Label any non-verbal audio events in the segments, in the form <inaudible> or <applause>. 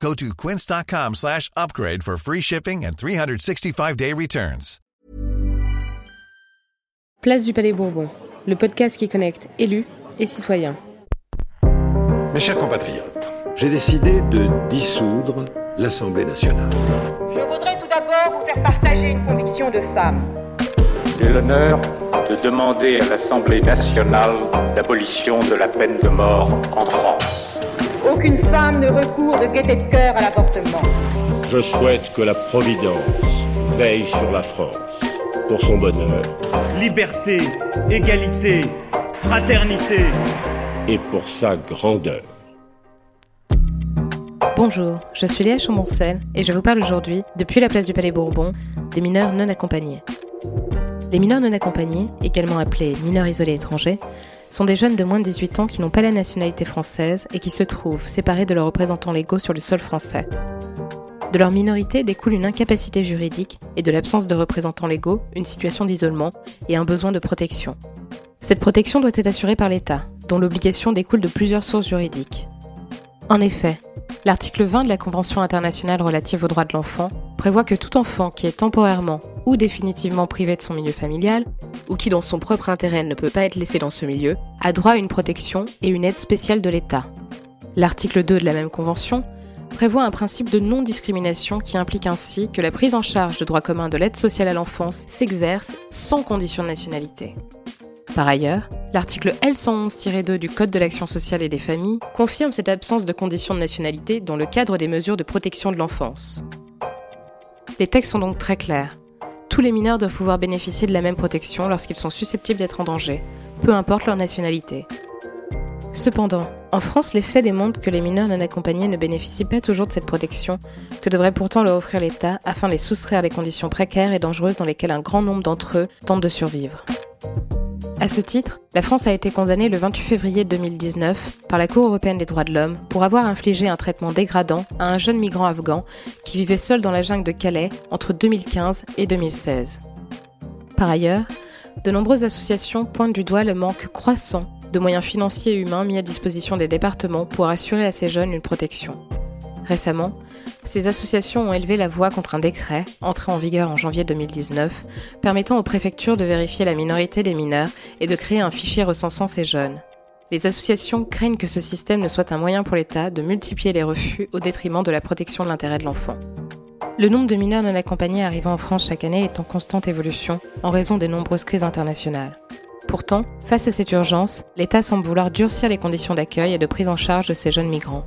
Go to quince.com slash upgrade for free shipping and 365-day returns. Place du Palais Bourbon, le podcast qui connecte élus et citoyens. Mes chers compatriotes, j'ai décidé de dissoudre l'Assemblée nationale. Je voudrais tout d'abord vous faire partager une conviction de femme. J'ai l'honneur de demander à l'Assemblée nationale l'abolition de la peine de mort en France. Aucune femme ne recourt de gaieté de cœur à l'avortement. Je souhaite que la Providence veille sur la France pour son bonheur liberté, égalité, fraternité. et pour sa grandeur. Bonjour, je suis Léa Chaumoncel et je vous parle aujourd'hui, depuis la place du Palais Bourbon, des mineurs non accompagnés. Les mineurs non accompagnés, également appelés mineurs isolés étrangers, sont des jeunes de moins de 18 ans qui n'ont pas la nationalité française et qui se trouvent séparés de leurs représentants légaux sur le sol français. De leur minorité découle une incapacité juridique et de l'absence de représentants légaux, une situation d'isolement et un besoin de protection. Cette protection doit être assurée par l'État, dont l'obligation découle de plusieurs sources juridiques. En effet, l'article 20 de la Convention internationale relative aux droits de l'enfant prévoit que tout enfant qui est temporairement ou définitivement privé de son milieu familial, ou qui dans son propre intérêt ne peut pas être laissé dans ce milieu, a droit à une protection et une aide spéciale de l'État. L'article 2 de la même Convention prévoit un principe de non-discrimination qui implique ainsi que la prise en charge de droit commun de l'aide sociale à l'enfance s'exerce sans condition de nationalité. Par ailleurs, l'article L111-2 du Code de l'action sociale et des familles confirme cette absence de condition de nationalité dans le cadre des mesures de protection de l'enfance. Les textes sont donc très clairs. Tous les mineurs doivent pouvoir bénéficier de la même protection lorsqu'ils sont susceptibles d'être en danger, peu importe leur nationalité. Cependant, en France, les faits démontrent que les mineurs non accompagnés ne bénéficient pas toujours de cette protection que devrait pourtant leur offrir l'État afin de les soustraire des conditions précaires et dangereuses dans lesquelles un grand nombre d'entre eux tentent de survivre. À ce titre, la France a été condamnée le 28 février 2019 par la Cour européenne des droits de l'homme pour avoir infligé un traitement dégradant à un jeune migrant afghan qui vivait seul dans la jungle de Calais entre 2015 et 2016. Par ailleurs, de nombreuses associations pointent du doigt le manque croissant de moyens financiers et humains mis à disposition des départements pour assurer à ces jeunes une protection. Récemment, ces associations ont élevé la voix contre un décret, entré en vigueur en janvier 2019, permettant aux préfectures de vérifier la minorité des mineurs et de créer un fichier recensant ces jeunes. Les associations craignent que ce système ne soit un moyen pour l'État de multiplier les refus au détriment de la protection de l'intérêt de l'enfant. Le nombre de mineurs non accompagnés arrivant en France chaque année est en constante évolution en raison des nombreuses crises internationales. Pourtant, face à cette urgence, l'État semble vouloir durcir les conditions d'accueil et de prise en charge de ces jeunes migrants.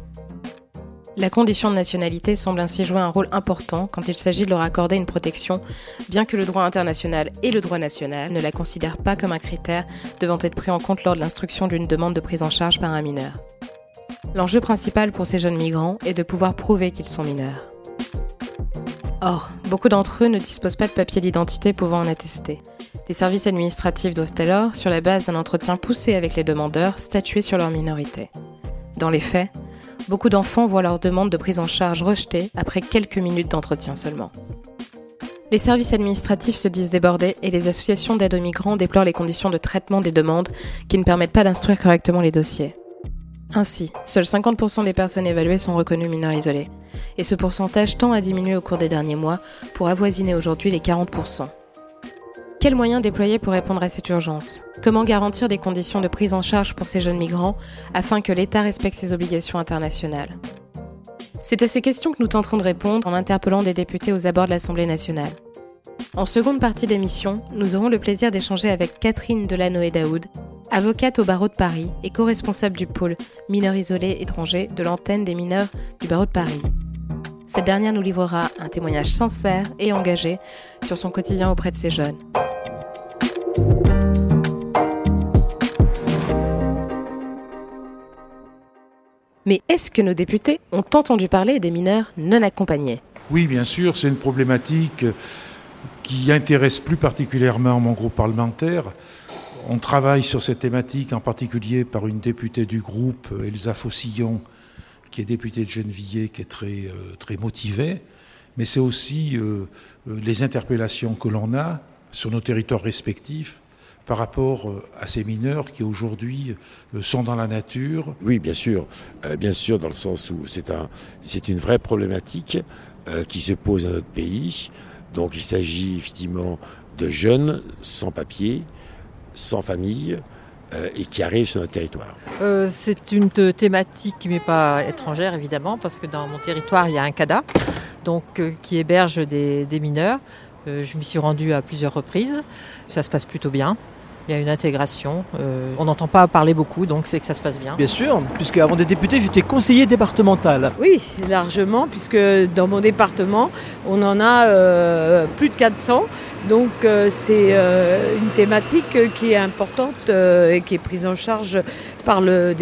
La condition de nationalité semble ainsi jouer un rôle important quand il s'agit de leur accorder une protection, bien que le droit international et le droit national ne la considèrent pas comme un critère devant être pris en compte lors de l'instruction d'une demande de prise en charge par un mineur. L'enjeu principal pour ces jeunes migrants est de pouvoir prouver qu'ils sont mineurs. Or, beaucoup d'entre eux ne disposent pas de papier d'identité pouvant en attester. Les services administratifs doivent alors, sur la base d'un entretien poussé avec les demandeurs, statuer sur leur minorité. Dans les faits, beaucoup d'enfants voient leur demande de prise en charge rejetée après quelques minutes d'entretien seulement. Les services administratifs se disent débordés et les associations d'aide aux migrants déplorent les conditions de traitement des demandes qui ne permettent pas d'instruire correctement les dossiers. Ainsi, seuls 50% des personnes évaluées sont reconnues mineurs isolés, et ce pourcentage tend à diminuer au cours des derniers mois pour avoisiner aujourd'hui les 40%. Quels moyens déployer pour répondre à cette urgence? Comment garantir des conditions de prise en charge pour ces jeunes migrants afin que l'État respecte ses obligations internationales? C'est à ces questions que nous tenterons de répondre en interpellant des députés aux abords de l'Assemblée nationale. En seconde partie d'émission, nous aurons le plaisir d'échanger avec Catherine Delanoë Daoud, avocate au barreau de Paris et co-responsable du pôle mineurs isolés étrangers de l'antenne des mineurs du barreau de Paris. Cette dernière nous livrera un témoignage sincère et engagé sur son quotidien auprès de ces jeunes. Mais est-ce que nos députés ont entendu parler des mineurs non accompagnés? Oui, bien sûr, c'est une problématique qui intéresse plus particulièrement mon groupe parlementaire. On travaille sur cette thématique en particulier par une députée du groupe, Elsa Faucillon, qui est députée de Gennevilliers, qui est très, euh, très motivée. Mais c'est aussi euh, euh, les interpellations que l'on a sur nos territoires respectifs par rapport à ces mineurs qui aujourd'hui sont dans la nature. Oui, bien sûr, bien sûr, dans le sens où c'est un, c'est une vraie problématique qui se pose dans notre pays. Donc il s'agit effectivement de jeunes sans papier, sans famille, euh, et qui arrivent sur notre territoire. Euh, c'est une thématique qui m'est pas étrangère évidemment parce que dans mon territoire il y a un CADA donc, euh, qui héberge des, des mineurs. je m'y suis rendue à plusieurs reprises. Ça se passe plutôt bien il y a une intégration. Euh, on n'entend pas parler beaucoup, donc c'est que ça se passe bien. Bien sûr, puisque avant d'être député, j'étais conseiller départemental. Oui, largement, puisque dans mon département, on en a euh, plus de 400. Donc euh, c'est une thématique qui est importante et qui est prise en charge par le,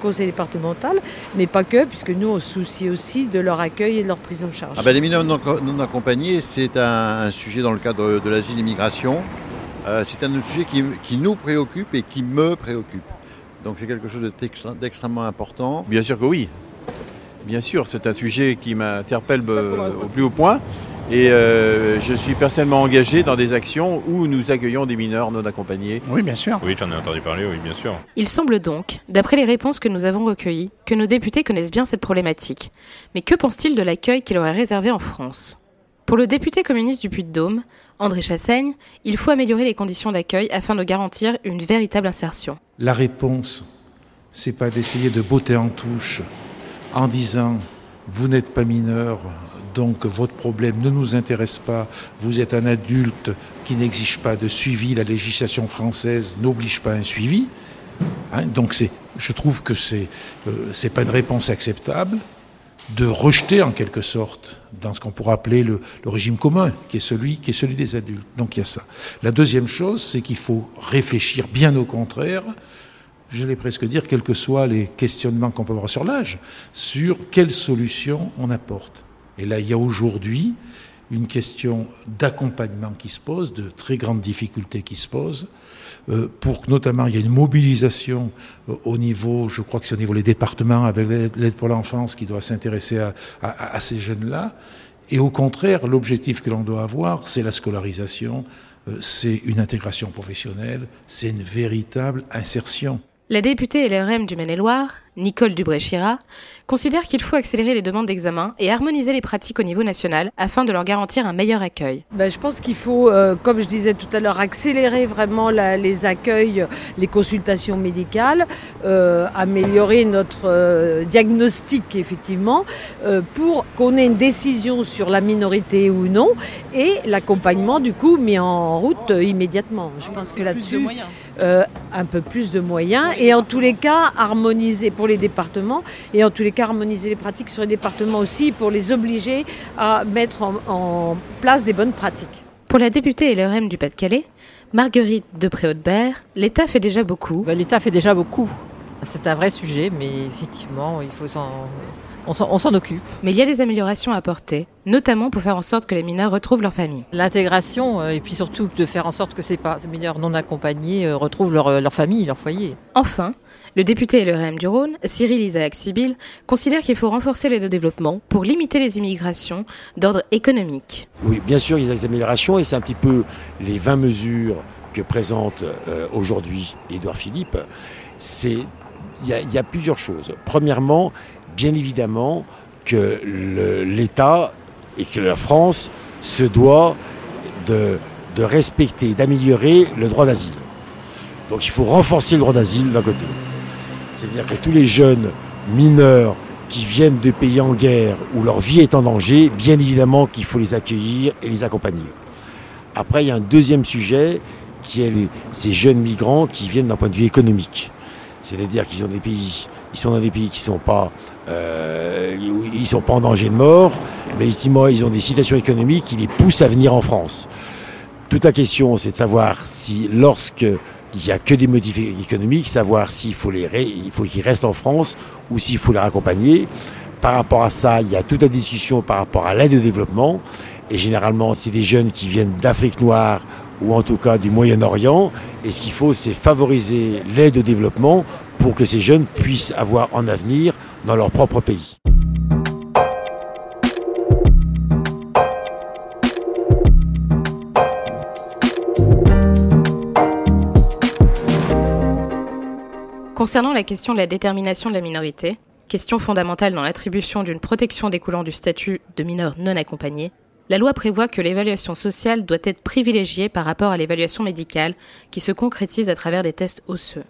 conseil départemental, mais pas que, puisque nous on se soucie aussi de leur accueil et de leur prise en charge. Ah ben, les mineurs non, accompagnés, c'est un, un, sujet dans le cadre de l'asile immigration. Euh, c'est un sujet qui, nous préoccupe et qui me préoccupe. Donc c'est quelque chose d'extrêmement important. Bien sûr que oui. Bien sûr, c'est un sujet qui m'interpelle euh, au plus haut point. Et euh, je suis personnellement engagé dans des actions où nous accueillons des mineurs non accompagnés. Oui, bien sûr. Oui, j'en ai entendu parler, oui, bien sûr. Il semble donc, d'après les réponses que nous avons recueillies, que nos députés connaissent bien cette problématique. Mais que pense-t-il de l'accueil qu'il aurait réservé en France? Pour le député communiste du Puy-de-Dôme, André Chassaigne, il faut améliorer les conditions d'accueil afin de garantir une véritable insertion. La réponse, c'est pas d'essayer de botter en touche en disant vous n'êtes pas mineur, donc votre problème ne nous intéresse pas, vous êtes un adulte qui n'exige pas de suivi, la législation française n'oblige pas un suivi. Hein, donc c'est, je trouve que c'est euh, c'est pas une réponse acceptable de rejeter en quelque sorte dans ce qu'on pourrait appeler le, régime commun, qui est celui qui est celui des adultes. Donc il y a ça. La deuxième chose, c'est qu'il faut réfléchir bien au contraire. J'allais presque dire, quels que soient les questionnements qu'on peut avoir sur l'âge, sur quelles solutions on apporte. Et là, il y a aujourd'hui une question d'accompagnement qui se pose, de très grandes difficultés qui se posent. Euh, pour que notamment il y ait une mobilisation euh, au niveau, je crois que c'est au niveau des départements avec l'aide pour l'enfance qui doit s'intéresser à, à, à, ces jeunes-là. Et au contraire, l'objectif que l'on doit avoir, c'est la scolarisation, euh, c'est une intégration professionnelle, c'est une véritable insertion. La députée LRM du Maine-et-Loire, Nicole Dubré-Chira, considère qu'il faut accélérer les demandes d'examen et harmoniser les pratiques au niveau national afin de leur garantir un meilleur accueil. Ben, je pense qu'il faut, euh, comme je disais tout à l'heure, accélérer vraiment les accueils, les consultations médicales, euh, améliorer notre euh, diagnostic effectivement, pour qu'on ait une décision sur la minorité ou non et l'accompagnement du coup mis en route immédiatement. Je pense que là-dessus, un peu plus de moyens et en tous les cas harmoniser pour les départements et en tous les cas harmoniser les pratiques sur les départements aussi pour les obliger à mettre en, place des bonnes pratiques. Pour la députée LRM du Pas-de-Calais, Marguerite de Préaudebert, l'État fait déjà beaucoup. Ben, L'État fait déjà beaucoup. C'est un vrai sujet, mais effectivement, il faut s'en on s'en occupe. Mais il y a des améliorations à apporter, notamment pour faire en sorte que les mineurs retrouvent leur famille. L'intégration, euh, et puis surtout de faire en sorte que ces, mineurs non accompagnés euh, retrouvent leur, leur famille, leur foyer. Enfin, le député LRM du Rhône, Cyril Isaac Sibyl, considère qu'il faut renforcer l'aide au développement pour limiter les immigrations d'ordre économique. Oui, bien sûr, il y a des améliorations et c'est un petit peu les 20 mesures que présente euh, aujourd'hui Édouard Philippe. C'est il y, a plusieurs choses. Premièrement, bien évidemment que l'État et que la France se doit de, de respecter, d'améliorer le droit d'asile. Donc il faut renforcer le droit d'asile d'un côté. C'est-à-dire que tous les jeunes mineurs qui viennent de pays en guerre où leur vie est en danger, bien évidemment qu'il faut les accueillir et les accompagner. Après, il y a un deuxième sujet qui est ces jeunes migrants qui viennent d'un point de vue économique. C'est-à-dire qu'ils sont dans des pays qui sont pas, euh, ils sont pas en danger de mort, mais effectivement, ils ont des situations économiques qui les poussent à venir en France. Toute la question, c'est de savoir si lorsque il n'y a que des motifs économiques, savoir s'il faut faut qu'ils restent en France ou s'il faut les raccompagner. Par rapport à ça, il y a toute la discussion par rapport à l'aide au développement. Et généralement, c'est des jeunes qui viennent d'Afrique noire ou en tout cas du Moyen-Orient. Et ce qu'il faut, c'est favoriser l'aide au développement pour que ces jeunes puissent avoir un avenir dans leur propre pays. Concernant la question de la détermination de la minorité, question fondamentale dans l'attribution d'une protection découlant du statut de mineur non accompagné, la loi prévoit que l'évaluation sociale doit être privilégiée par rapport à l'évaluation médicale qui se concrétise à travers des tests osseux.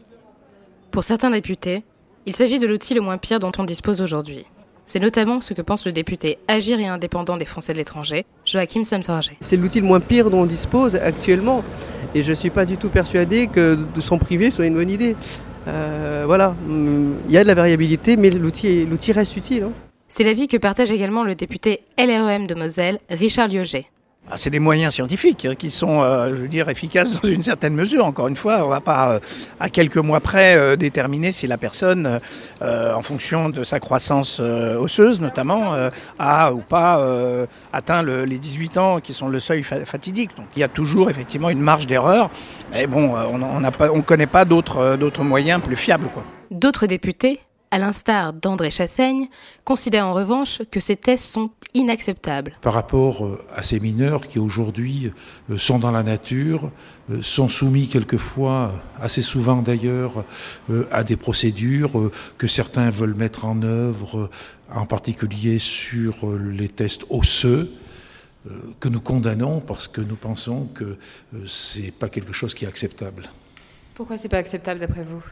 Pour certains députés, il s'agit de l'outil le moins pire dont on dispose aujourd'hui. C'est notamment ce que pense le député Agir et indépendant des Français de l'étranger, Joachim Sonfarger. C'est l'outil le moins pire dont on dispose actuellement. Et je ne suis pas du tout persuadé que de s'en priver soit une bonne idée. Euh, voilà, il y a de la variabilité, mais l'outil reste utile. Hein. C'est l'avis que partage également le député LREM de Moselle, Richard Lioget. Ah, c'est des moyens scientifiques hein, qui sont, euh, je veux dire, efficaces dans une certaine mesure. Encore une fois, on ne va pas, euh, à quelques mois près, euh, déterminer si la personne, en fonction de sa croissance osseuse notamment, a ou pas atteint les 18 ans qui sont le seuil fatidique. Donc il y a toujours effectivement une marge d'erreur. Mais bon, on ne connaît pas d'autres moyens plus fiables. D'autres députés à l'instar d'André Chassaigne, considère en revanche que ces tests sont inacceptables. Par rapport euh, à ces mineurs qui aujourd'hui euh, sont dans la nature, euh, sont soumis quelquefois, assez souvent d'ailleurs, à des procédures que certains veulent mettre en œuvre, en particulier sur les tests osseux que nous condamnons parce que nous pensons que c'est pas quelque chose qui est acceptable. Pourquoi c'est pas acceptable d'après vous?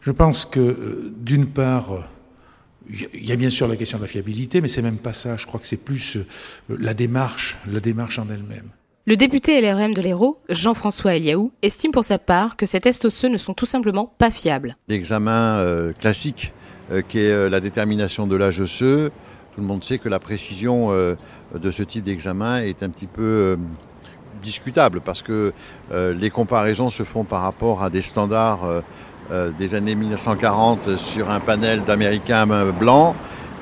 Je pense que, d'une part, il y a bien sûr la question de la fiabilité, mais c'est même pas ça. Je crois que c'est plus euh, la démarche, la démarche en elle-même. Le député LRM de l'Hérault, Jean-François Eliaou, estime pour sa part que ces tests osseux ne sont tout simplement pas fiables. L'examen euh, classique, qui est la détermination de l'âge osseux, tout le monde sait que la précision de ce type d'examen est un petit peu discutable parce que les comparaisons se font par rapport à des standards euh, des années 1940 sur un panel d'Américains blancs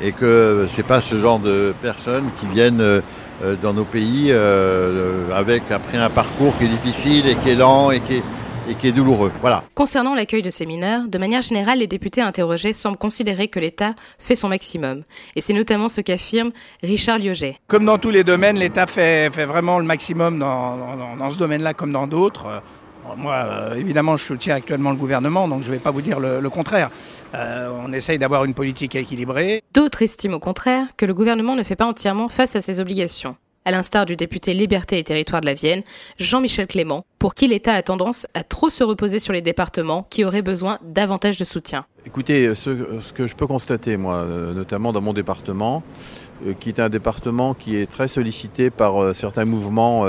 et que c'est pas ce genre de personnes qui viennent euh, dans nos pays euh, avec après un parcours qui est difficile et qui est lent et qui est, et qui est douloureux. Voilà. Concernant l'accueil de ces mineurs, de manière générale, les députés interrogés semblent considérer que l'État fait son maximum. Et c'est notamment ce qu'affirme Richard Lioget. Comme dans tous les domaines, l'État fait, fait, vraiment le maximum dans, dans, dans ce domaine-là comme dans d'autres. Moi, euh, évidemment, je soutiens actuellement le gouvernement, donc je ne vais pas vous dire le, contraire. Euh, on essaye d'avoir une politique équilibrée. D'autres estiment au contraire que le gouvernement ne fait pas entièrement face à ses obligations. À l'instar du député Liberté et Territoire de la Vienne, Jean-Michel Clément, pour qui l'État a tendance à trop se reposer sur les départements qui auraient besoin davantage de soutien. Écoutez, ce, que je peux constater, moi, euh, notamment dans mon département, qui est un département qui est très sollicité par certains mouvements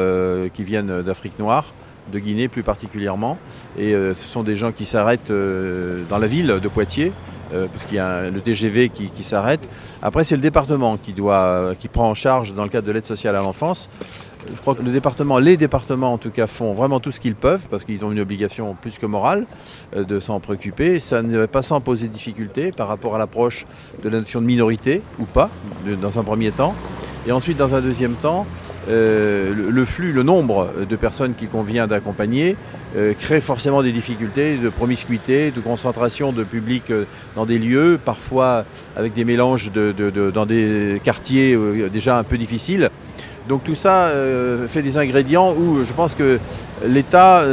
qui viennent d'Afrique noire, de Guinée plus particulièrement. Et euh, ce sont des gens qui s'arrêtent euh, dans la ville de Poitiers, euh, parce qu'il y a le TGV qui, s'arrête. Après, c'est le département qui, doit, qui prend en charge dans le cadre de l'aide sociale à l'enfance. Je crois que le département, les départements en tout cas, font vraiment tout ce qu'ils peuvent, parce qu'ils ont une obligation plus que morale de s'en préoccuper. Ça ne va pas sans poser de difficultés par rapport à l'approche de la notion de minorité, ou pas, dans un premier temps. Et ensuite, dans un deuxième temps, euh, le, flux, le nombre de personnes qu'il convient d'accompagner euh, crée forcément des difficultés de promiscuité, de concentration de public euh, dans des lieux, parfois avec des mélanges de, dans des quartiers déjà un peu difficiles. Donc tout ça fait des ingrédients où je pense que l'État,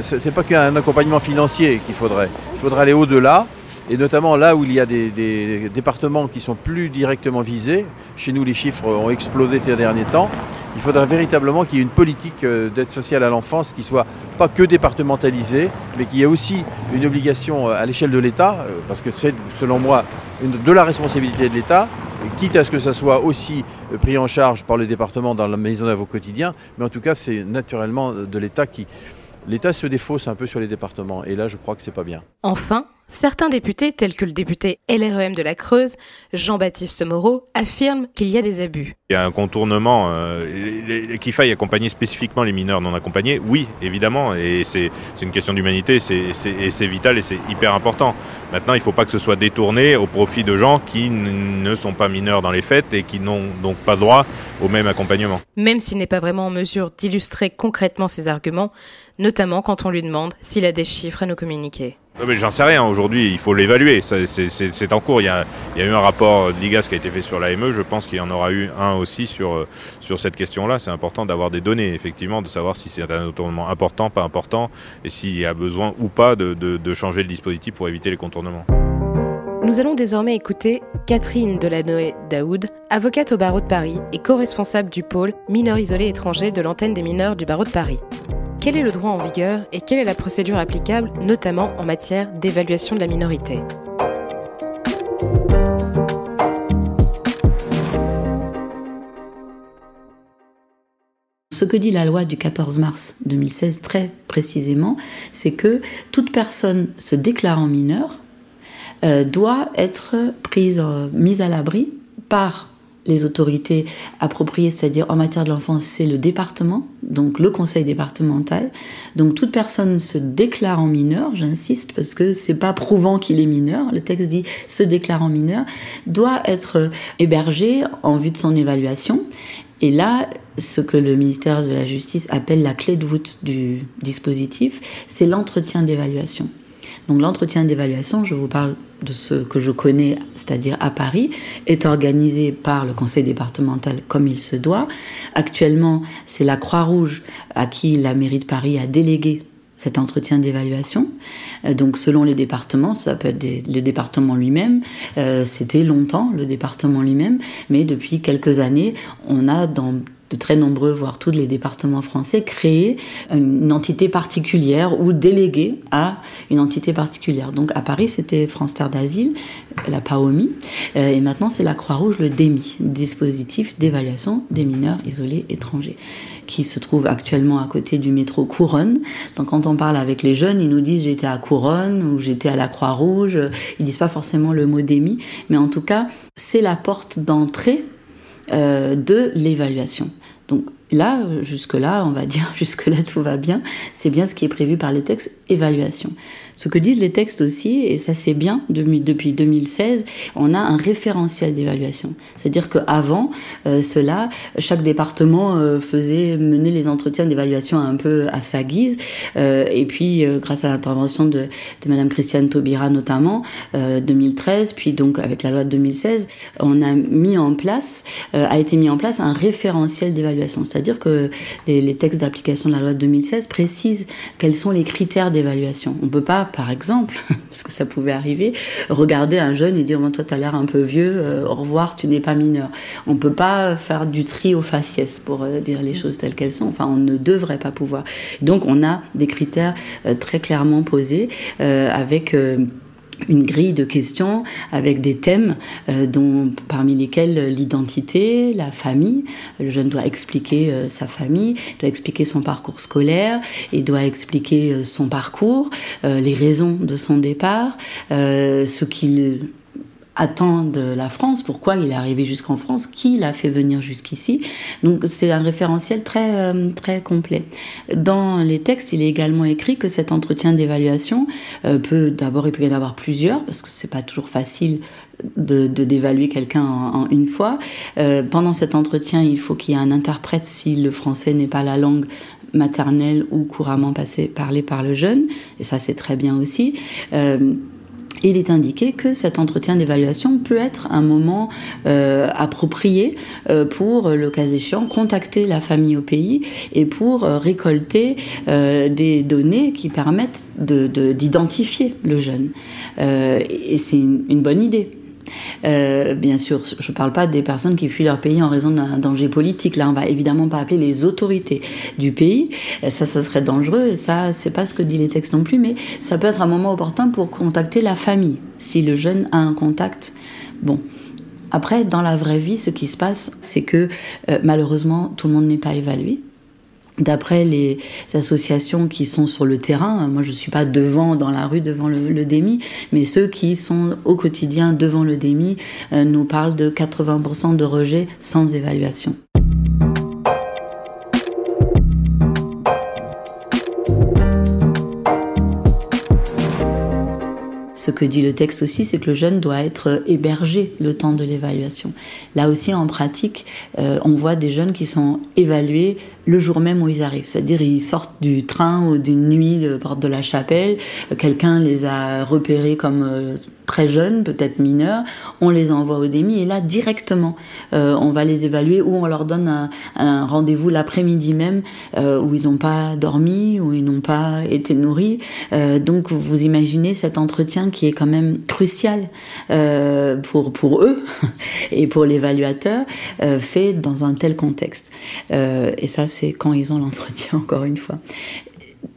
c'est pas qu'un accompagnement financier qu'il faudrait. Il faudrait aller au-delà et notamment là où il y a des, départements qui sont plus directement visés. Chez nous, les chiffres ont explosé ces derniers temps. Il faudra véritablement qu'il y ait une politique euh, d'aide sociale à l'enfance qui soit pas que départementalisée, mais qui ait aussi une obligation euh, à l'échelle de l'État, euh, parce que c'est, selon moi, de la responsabilité de l'État, quitte à ce que ça soit aussi pris en charge par le département dans la maison d'œuvre au quotidien, mais en tout cas, c'est naturellement de l'État qui, L'État se défausse un peu sur les départements et là je crois que c'est pas bien. Enfin, Certains députés, tels que le député LREM de la Creuse, Jean-Baptiste Moreau, affirment qu'il y a des abus. Il y a un contournement, euh, qu'il faille accompagner spécifiquement les mineurs non accompagnés, oui, évidemment, et c'est une question d'humanité, et c'est vital et c'est hyper important. Maintenant, il ne faut pas que ce soit détourné au profit de gens qui ne sont pas mineurs dans les faits et qui n'ont donc pas droit au même accompagnement. Même s'il n'est pas vraiment en mesure d'illustrer concrètement ses arguments, notamment quand on lui demande s'il a des chiffres à nous communiquer. Mais j'en sais rien aujourd'hui, il faut l'évaluer, c'est en cours. Il y, a, eu un rapport d'IGAS qui a été fait sur l'AME, je pense qu'il y en aura eu un aussi sur, sur cette question-là. C'est important d'avoir des données, effectivement, de savoir si c'est un retournement important, pas important, et s'il y a besoin ou pas de, de, de changer le dispositif pour éviter les contournements. Nous allons désormais écouter Catherine Delanoë Daoud, avocate au barreau de Paris et co-responsable du pôle mineurs isolés étrangers de l'antenne des mineurs du barreau de Paris. Quel est le droit en vigueur et quelle est la procédure applicable, notamment en matière d'évaluation de la minorité? Ce que dit la loi du 14 mars 2016 très précisément, c'est que toute personne se déclarant mineure euh, doit être euh, mise à l'abri par les autorités appropriées, c'est-à-dire en matière de l'enfance, c'est le département, donc le conseil départemental. Donc toute personne se déclarant mineur, j'insiste parce que c'est pas prouvant qu'il est mineur, le texte dit se déclarant mineur, doit être hébergé en vue de son évaluation. Et là, ce que le ministère de la Justice appelle la clé de voûte du dispositif, c'est l'entretien d'évaluation. Donc l'entretien d'évaluation, je vous parle de ce que je connais, c'est-à-dire à Paris, est organisé par le conseil départemental comme il se doit. Actuellement, c'est la Croix-Rouge à qui la mairie de Paris a délégué cet entretien d'évaluation. Euh, donc selon les départements, ça peut être le département lui-même, euh, c'était longtemps le département lui-même, mais depuis quelques années, on a dans de très nombreux, voire tous les départements français, créer une entité particulière ou déléguer à une entité particulière. Donc à Paris, c'était France Terre d'Asile, la PAOMI, euh, et maintenant c'est la Croix-Rouge, le DEMI, dispositif d'évaluation des mineurs isolés étrangers qui se trouve actuellement à côté du métro Couronne. Donc quand on parle avec les jeunes, ils nous disent j'étais à Couronne ou j'étais à la Croix-Rouge. Ils disent pas forcément le mot DEMI, mais en tout cas, c'est la porte d'entrée euh, de l'évaluation. Donc là, jusque-là, on va dire, <laughs> jusque-là tout va bien, c'est bien ce qui est prévu par les textes évaluation. Ce que disent les textes aussi, et ça c'est bien, depuis 2016, on a un référentiel d'évaluation. C'est-à-dire qu'avant euh, cela, chaque département euh, faisait mener les entretiens d'évaluation un peu à sa guise. Euh, et puis, grâce à l'intervention de, de Madame Christiane Taubira notamment, 2013, puis donc avec la loi de 2016, on a mis en place, a été mis en place un référentiel d'évaluation. C'est-à-dire que les, les textes d'application de la loi de 2016 précisent quels sont les critères d'évaluation. On peut pas par exemple, <laughs> parce que ça pouvait arriver, regarder un jeune et dire toi tu as l'air un peu vieux, euh, au revoir, tu n'es pas mineur. On peut pas faire du tri au faciès pour euh, dire les choses telles qu'elles sont. Enfin, on ne devrait pas pouvoir. Donc on a des critères euh, très clairement posés avec une grille de questions avec des thèmes euh, dont parmi lesquels l'identité, la famille. Le jeune doit expliquer euh, sa famille, doit expliquer son parcours scolaire, et doit expliquer euh, son parcours, les raisons de son départ, ce qu'il attend de la France, pourquoi il est arrivé jusqu'en France, qui l'a fait venir jusqu'ici. Donc c'est un référentiel très, euh, très complet. Dans les textes, il est également écrit que cet entretien d'évaluation euh, peut, d'abord, il peut y en avoir plusieurs, parce que c'est pas toujours facile de d'évaluer quelqu'un en, une fois. Euh, pendant cet entretien, il faut qu'il y ait un interprète si le français n'est pas la langue maternelle ou couramment passé, parlée par le jeune, et ça c'est très bien aussi il est indiqué que cet entretien d'évaluation peut être un moment euh, approprié euh, pour, le cas échéant, contacter la famille au pays et pour euh, récolter des données qui permettent d'identifier de, le jeune. et c'est une bonne idée. Euh, bien sûr, je ne parle pas des personnes qui fuient leur pays en raison d'un danger politique. Là, on va évidemment pas appeler les autorités du pays. Euh, ça, ça serait dangereux. Et ça, c'est pas ce que dit les textes non plus. Mais ça peut être un moment opportun pour contacter la famille, si le jeune a un contact. Bon. Après, dans la vraie vie, ce qui se passe, c'est que euh, malheureusement, tout le monde n'est pas évalué. D'après les associations qui sont sur le terrain, moi je ne suis pas devant dans la rue devant le, le, DEMI, mais ceux qui sont au quotidien devant le DEMI euh, nous parlent de 80% de rejets sans évaluation. Ce que dit le texte aussi, c'est que le jeune doit être hébergé le temps de l'évaluation. Là aussi, en pratique, euh, on voit des jeunes qui sont évalués le jour même où ils arrivent. C'est-à-dire, ils sortent du train ou d'une nuit de porte de la chapelle, quelqu'un les a repérés comme euh, très jeunes, peut-être mineurs, on les envoie au DEMI et là directement euh, on va les évaluer ou on leur donne un, rendez-vous l'après-midi même euh, où ils n'ont pas dormi, où ils n'ont pas été nourris. Donc vous imaginez cet entretien qui est quand même crucial pour, pour eux <laughs> et pour l'évaluateur fait dans un tel contexte. Et ça c'est quand ils ont l'entretien <laughs> encore une fois.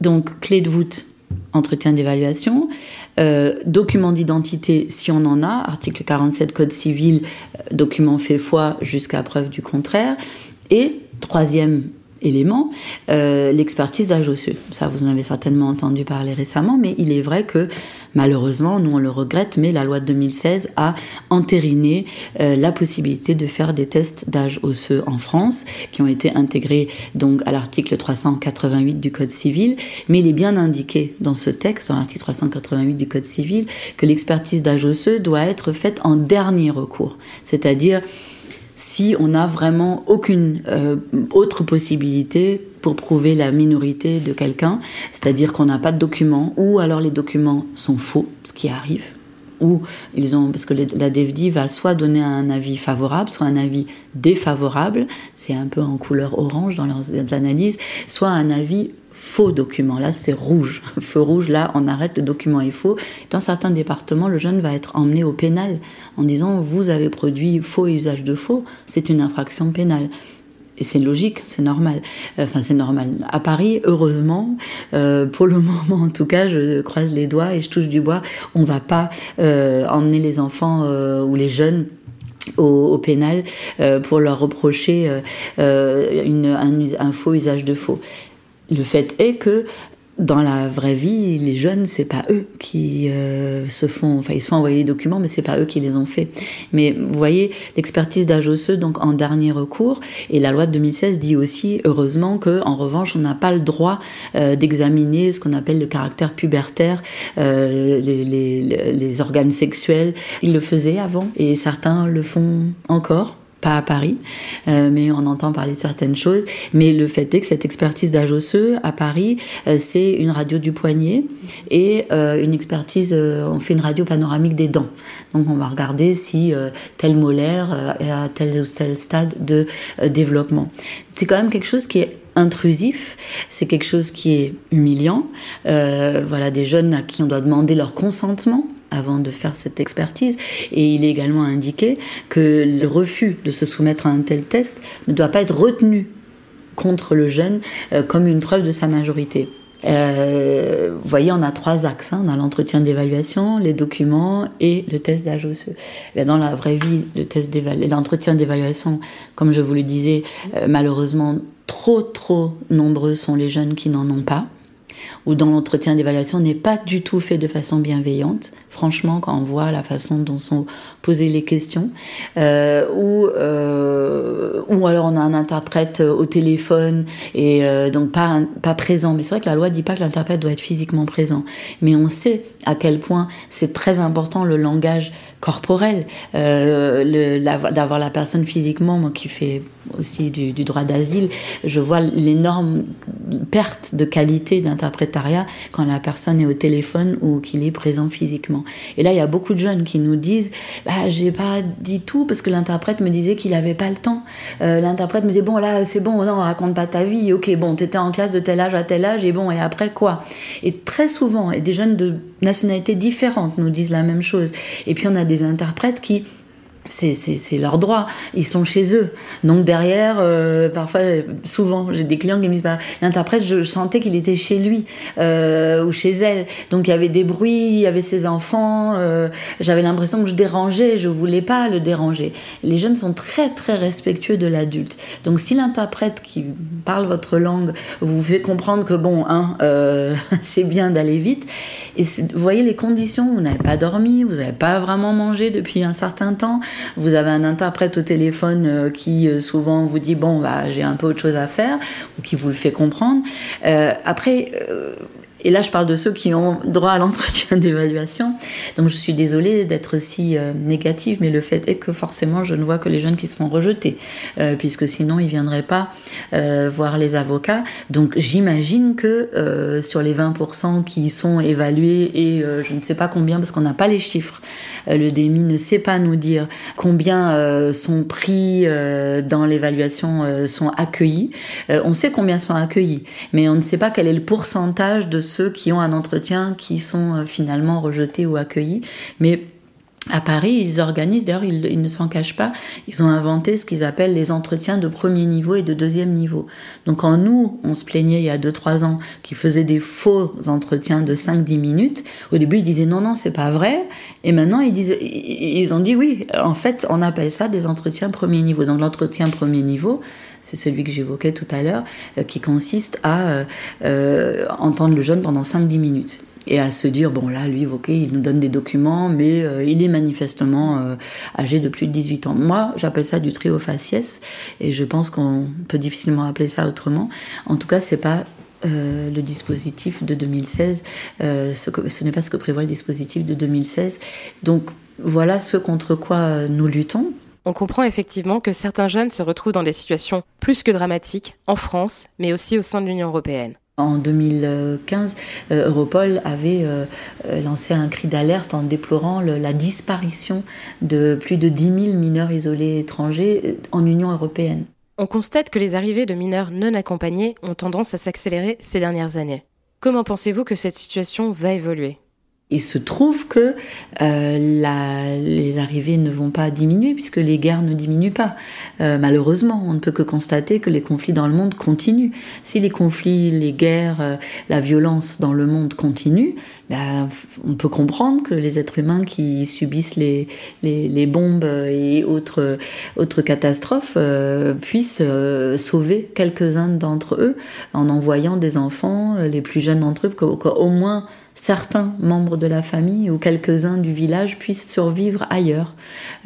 Donc clé de voûte entretien d'évaluation, euh, document d'identité si on en a, article 47 Code civil, euh, document fait foi jusqu'à preuve du contraire, et troisième élément, euh, l'expertise d'âge osseux. Ça, vous en avez certainement entendu parler récemment, mais il est vrai que malheureusement, nous on le regrette, mais la loi de 2016 a entériné euh, la possibilité de faire des tests d'âge osseux en France, qui ont été intégrés donc à l'article 388 du Code civil, mais il est bien indiqué dans ce texte, dans l'article 388 du Code civil, que l'expertise d'âge osseux doit être faite en dernier recours, c'est-à-dire si on n'a vraiment aucune euh, autre possibilité pour prouver la minorité de quelqu'un, c'est-à-dire qu'on n'a pas de documents, ou alors les documents sont faux, ce qui arrive, ou ils ont, parce que la DEFDI va soit donner un avis favorable, soit un avis défavorable, c'est un peu en couleur orange dans leurs analyses, soit un avis faux document. Là, c'est rouge. <laughs> Feu rouge, là, on arrête, le document est faux. Dans certains départements, le jeune va être emmené au pénal en disant Vous avez produit faux et usage de faux, c'est une infraction pénale. Et c'est logique, c'est normal. Enfin, c'est normal. À Paris, heureusement, euh, pour le <laughs> moment en tout cas, je croise les doigts et je touche du bois, on va pas euh, emmener les enfants euh, ou les jeunes au, pénal pour leur reprocher un faux usage de faux. Le fait est que dans la vraie vie, les jeunes, c'est pas eux qui euh, se font, enfin ils se font envoyer les documents, mais c'est pas eux qui les ont fait. Mais vous voyez, l'expertise d'âge osseux, donc en dernier recours, et la loi de 2016 dit aussi, heureusement, que en revanche, on n'a pas le droit euh, d'examiner ce qu'on appelle le caractère pubertaire, euh, les, les organes sexuels. Ils le faisaient avant, et certains le font encore pas à Paris, euh, mais on entend parler de certaines choses. Mais le fait est que cette expertise d'âge osseux à Paris, euh, c'est une radio du poignet et euh, une expertise, on fait une radio panoramique des dents. Donc on va regarder si tel molaire est à tel ou tel stade de développement. C'est quand même quelque chose qui est intrusif, c'est quelque chose qui est humiliant. voilà, des jeunes à qui on doit demander leur consentement avant de faire cette expertise. Et il est également indiqué que le refus de se soumettre à un tel test ne doit pas être retenu contre le jeune euh, comme une preuve de sa majorité. Euh, vous voyez, on a trois axes. Hein. L'entretien d'évaluation, les documents et le test d'âge osseux. Dans la vraie vie, le test l'entretien d'évaluation, comme je vous le disais, euh, malheureusement, trop, trop nombreux sont les jeunes qui n'en ont pas ou dans l'entretien d'évaluation n'est pas du tout fait de façon bienveillante. Franchement, quand on voit la façon dont sont posées les questions, euh, ou euh, ou alors on a un interprète au téléphone et euh, donc pas pas présent. Mais c'est vrai que la loi dit pas que l'interprète doit être physiquement présent, mais on sait à quel point c'est très important le langage corporel, euh, d'avoir la personne physiquement, moi qui fais aussi du droit d'asile, je vois l'énorme perte de qualité d'interprétariat quand la personne est au téléphone ou qu'il est présent physiquement. Et là, il y a beaucoup de jeunes qui nous disent, bah, j'ai pas dit tout parce que l'interprète me disait qu'il avait pas le temps. Euh, l'interprète me disait, bon, là, c'est bon, non, raconte pas ta vie. Ok, bon, t'étais en classe de tel âge à tel âge et bon, et après quoi? Et très souvent, et des jeunes de nationalités différentes nous disent la même chose. Et puis on a des interprètes qui c'est leur droit. Ils sont chez eux. Donc derrière, euh, parfois, souvent, j'ai des clients qui me disent bah, l'interprète, je sentais qu'il était chez lui euh, ou chez elle. Donc il y avait des bruits, il y avait ses enfants. Euh, J'avais l'impression que je dérangeais. Je voulais pas le déranger. Les jeunes sont très très respectueux de l'adulte. Donc si l'interprète qui parle votre langue vous fait comprendre que bon, hein, <laughs> c'est bien d'aller vite. Et vous voyez les conditions. Vous n'avez pas dormi, vous n'avez pas vraiment mangé depuis un certain temps. Vous avez un interprète au téléphone euh, qui euh, souvent vous dit bon bah j'ai un peu autre chose à faire ou qui vous le fait comprendre. Euh, après et là, je parle de ceux qui ont droit à l'entretien <laughs> d'évaluation. Donc, je suis désolée d'être si euh, négative, mais le fait est que forcément, je ne vois que les jeunes qui se font rejeter, euh, puisque sinon, ils viendraient pas euh, voir les avocats. Donc, j'imagine que euh, sur les 20% qui sont évalués, et je ne sais pas combien, parce qu'on n'a pas les chiffres, le DMI ne sait pas nous dire combien sont pris dans l'évaluation, sont accueillis. on sait combien sont accueillis, mais on ne sait pas quel est le pourcentage de ceux qui ont un entretien qui sont euh, finalement rejetés ou accueillis. Mais à Paris, ils organisent, d'ailleurs, ils, ne s'en cachent pas, ils ont inventé ce qu'ils appellent les entretiens de premier niveau et de deuxième niveau. Donc, quand nous, on se plaignait il y a 2-3 ans qu'ils faisaient des faux entretiens de 5-10 minutes, au début, ils disaient non, non, c'est pas vrai. Et maintenant, ils, disent, ils ont dit oui, en fait, on appelle ça des entretiens premier niveau. Donc, l'entretien premier niveau, c'est celui que j'évoquais tout à l'heure, euh, qui consiste à euh, euh, entendre le jeune pendant 5-10 minutes. Et à se dire bon là lui ok il nous donne des documents mais il est manifestement âgé de plus de 18 ans. Moi j'appelle ça du trio faciès et je pense qu'on peut difficilement appeler ça autrement. En tout cas c'est pas le dispositif de 2016 ce, n'est pas ce que prévoit le dispositif de 2016 donc voilà ce contre quoi nous luttons on comprend effectivement que certains jeunes se retrouvent dans des situations plus que dramatiques en France, mais aussi au sein de l'Union européenne. En 2015, euh, Europol avait euh, euh, lancé un cri d'alerte en déplorant la disparition de plus de 10 000 mineurs isolés étrangers en Union européenne. On constate que les arrivées de mineurs non accompagnés ont tendance à s'accélérer ces dernières années. Comment pensez-vous que cette situation va évoluer? Il se trouve que euh, les arrivées ne vont pas diminuer puisque les guerres ne diminuent pas. Euh, malheureusement, on ne peut que constater que les conflits dans le monde continuent. Si les conflits, les guerres, euh, la violence dans le monde continuent, ben, on peut comprendre que les êtres humains qui subissent les, bombes et autres, catastrophes puissent sauver quelques-uns d'entre eux en envoyant des enfants, les plus jeunes d'entre eux, qu'au moins certains membres de la famille ou quelques-uns du village puissent survivre ailleurs.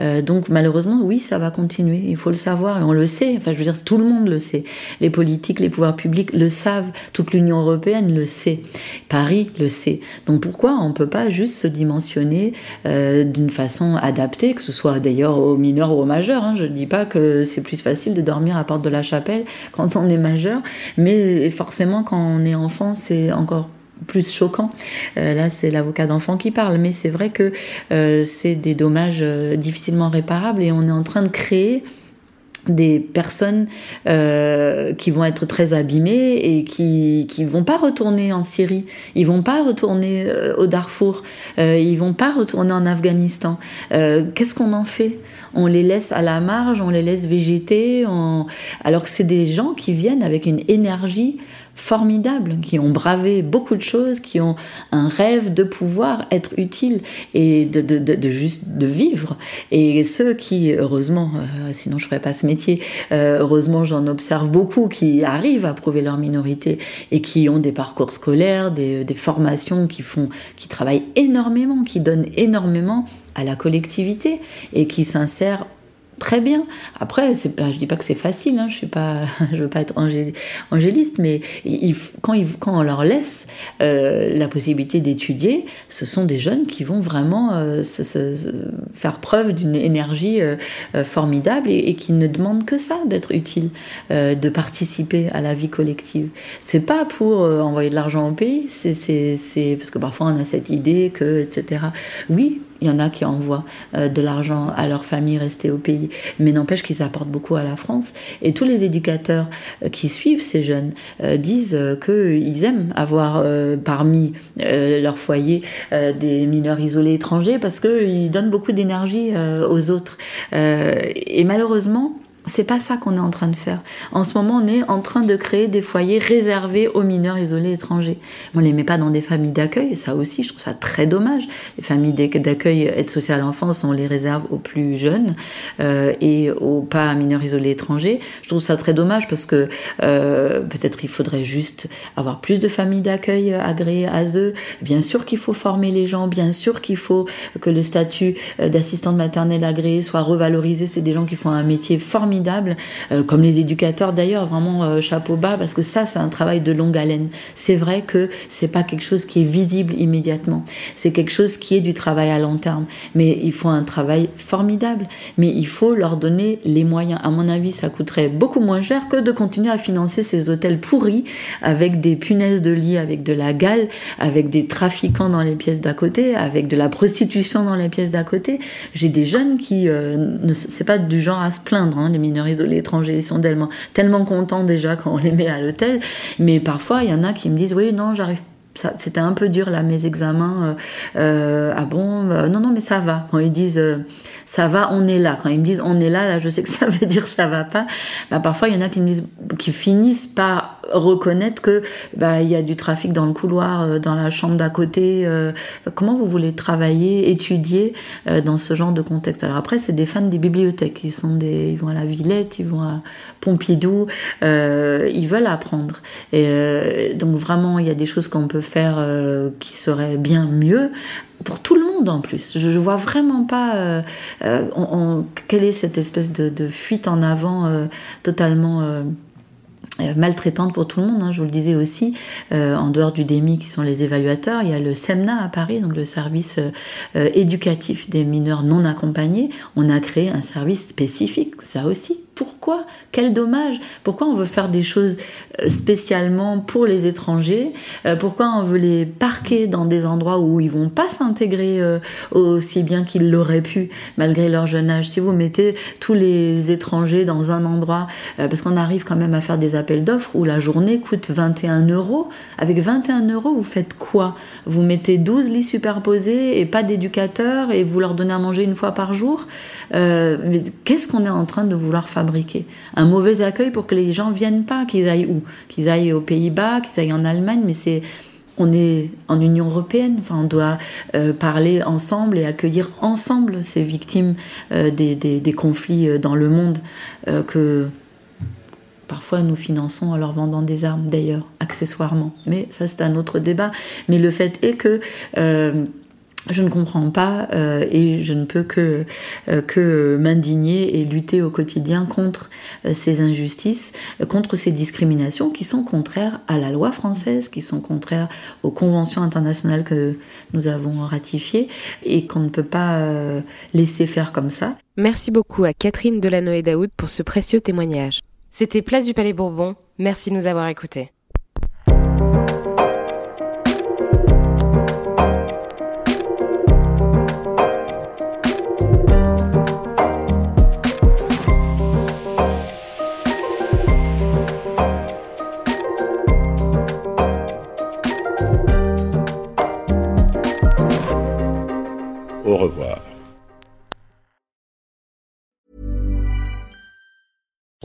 Euh, donc malheureusement, oui, ça va continuer. Il faut le savoir et on le sait. Enfin, je veux dire, tout le monde le sait. Les politiques, les pouvoirs publics le savent. Toute l'Union européenne le sait. Paris le sait. Donc pourquoi on peut pas juste se dimensionner euh, d'une façon adaptée, que ce soit d'ailleurs aux mineurs ou aux majeurs. Hein. Je ne dis pas que c'est plus facile de dormir à porte de la chapelle quand on est majeur, mais forcément quand on est enfant, c'est encore plus choquant. Euh, là, c'est l'avocat d'enfant qui parle, mais c'est vrai que euh, c'est des dommages euh, difficilement réparables et on est en train de créer des personnes qui vont être très abîmées et qui qui vont pas retourner en Syrie, ils vont pas retourner au Darfour, euh, ils vont pas retourner en Afghanistan. Qu'est-ce qu'on en fait? On les laisse à la marge, on les laisse végéter, alors que c'est des gens qui viennent avec une énergie formidables, qui ont bravé beaucoup de choses, qui ont un rêve de pouvoir être utile et de, juste de vivre. Et ceux qui, heureusement, euh, sinon je ferais pas ce métier, euh, heureusement j'en observe beaucoup qui arrivent à prouver leur minorité et qui ont des parcours scolaires, des, des formations qui font, qui travaillent énormément, qui donnent énormément à la collectivité et qui s'insèrent très bien. Après, c'est pas, je dis pas que c'est facile, hein, je suis pas, <laughs> je veux pas être angé, angéliste, mais quand, on leur laisse euh, la possibilité d'étudier, ce sont des jeunes qui vont vraiment euh, faire preuve d'une énergie euh, formidable et, qui ne demandent que ça, d'être utile, de participer à la vie collective. C'est pas pour envoyer de l'argent au pays, c'est parce que parfois on a cette idée que, etc. Oui, Il y en a qui envoient euh, de l'argent à leur famille restée au pays, mais n'empêche qu'ils apportent beaucoup à la France. Et tous les éducateurs euh, qui suivent ces jeunes euh, disent qu'ils aiment avoir parmi leur foyer des mineurs isolés étrangers parce qu'ils donnent beaucoup d'énergie aux autres. et malheureusement, c'est pas ça qu'on est en train de faire. En ce moment, on est en train de créer des foyers réservés aux mineurs isolés étrangers. On les met pas dans des familles d'accueil, et ça aussi, je trouve ça très dommage. Les familles d'accueil aide sociale à l'enfance, on les réserve aux plus jeunes euh, et aux pas mineurs isolés étrangers. Je trouve ça très dommage parce que euh, peut-être il faudrait juste avoir plus de familles d'accueil agréées à eux. Bien sûr qu'il faut former les gens, bien sûr qu'il faut que le statut euh, d'assistante maternelle agréée soit revalorisé. C'est des gens qui font un métier formidable euh, comme les éducateurs d'ailleurs, vraiment euh, chapeau bas, parce que ça, c'est un travail de longue haleine. C'est vrai que c'est pas quelque chose qui est visible immédiatement. C'est quelque chose qui est du travail à long terme. Mais il faut un travail formidable. Mais il faut leur donner les moyens. À mon avis, ça coûterait beaucoup moins cher que de continuer à financer ces hôtels pourris avec des punaises de lit, avec de la gale, avec des trafiquants dans les pièces d'à côté, avec de la prostitution dans les pièces d'à côté. J'ai des jeunes qui, euh, ne c'est pas du genre à se plaindre, hein, les mineurs isolés étrangers, ils sont tellement, tellement contents déjà quand on les met à l'hôtel. Mais parfois, il y en a qui me disent, oui, non, j'arrive c'était un peu dur là mes examens. Euh, euh ah bon euh, Non non mais ça va. Quand ils disent ça va, on est là. Quand ils me disent on est là, là je sais que ça <laughs> veut dire ça va pas. Bah, parfois il y en a qui me disent, qui finissent par reconnaître que bah il y a du trafic dans le couloir, dans la chambre d'à côté. comment vous voulez travailler, étudier dans ce genre de contexte? Alors après c'est des fans des bibliothèques. Ils sont des, ils vont à la Villette, ils vont à Pompidou, ils veulent apprendre. Et donc vraiment il y a des choses qu'on peut faire euh, qui serait bien mieux pour tout le monde en plus. Je ne vois vraiment pas euh, euh, quelle est cette espèce de, fuite en avant totalement maltraitante pour tout le monde. Hein. Je vous le disais aussi, en dehors du DEMI qui sont les évaluateurs, il y a le SEMNA à Paris, donc le service éducatif des mineurs non accompagnés. On a créé un service spécifique, ça aussi, pourquoi Quel dommage Pourquoi on veut faire des choses euh, spécialement pour les étrangers euh, Pourquoi on veut les parquer dans des endroits où ils vont pas s'intégrer euh, aussi bien qu'ils l'auraient pu malgré leur jeune âge. Si vous mettez tous les étrangers dans un endroit, parce qu'on arrive quand même à faire des appels d'offres où la journée coûte 21 euros, avec 21 euros, vous faites quoi? Vous mettez 12 lits superposés et pas d'éducateurs et vous leur donnez à manger une fois par jour? Mais qu'est-ce qu'on est en train de vouloir faire un mauvais accueil pour que les gens viennent pas, qu'ils aillent où? Qu'ils aillent aux Pays-Bas, qu'ils aillent en Allemagne, mais c'est on est en Union européenne, enfin, on doit euh, parler ensemble et accueillir ensemble ces victimes euh, des, conflits euh, dans le monde que parfois nous finançons en leur vendant des armes d'ailleurs, accessoirement. Mais ça c'est un autre débat. Mais le fait est que je ne comprends pas euh, et je ne peux que, euh, que m'indigner et lutter au quotidien contre euh, ces injustices, contre ces discriminations qui sont contraires à la loi française, qui sont contraires aux conventions internationales que nous avons ratifiées et qu'on ne peut pas laisser faire comme ça. Merci beaucoup à Catherine Delanoë Daoud pour ce précieux témoignage. C'était Place du Palais Bourbon. Merci de nous avoir écoutés.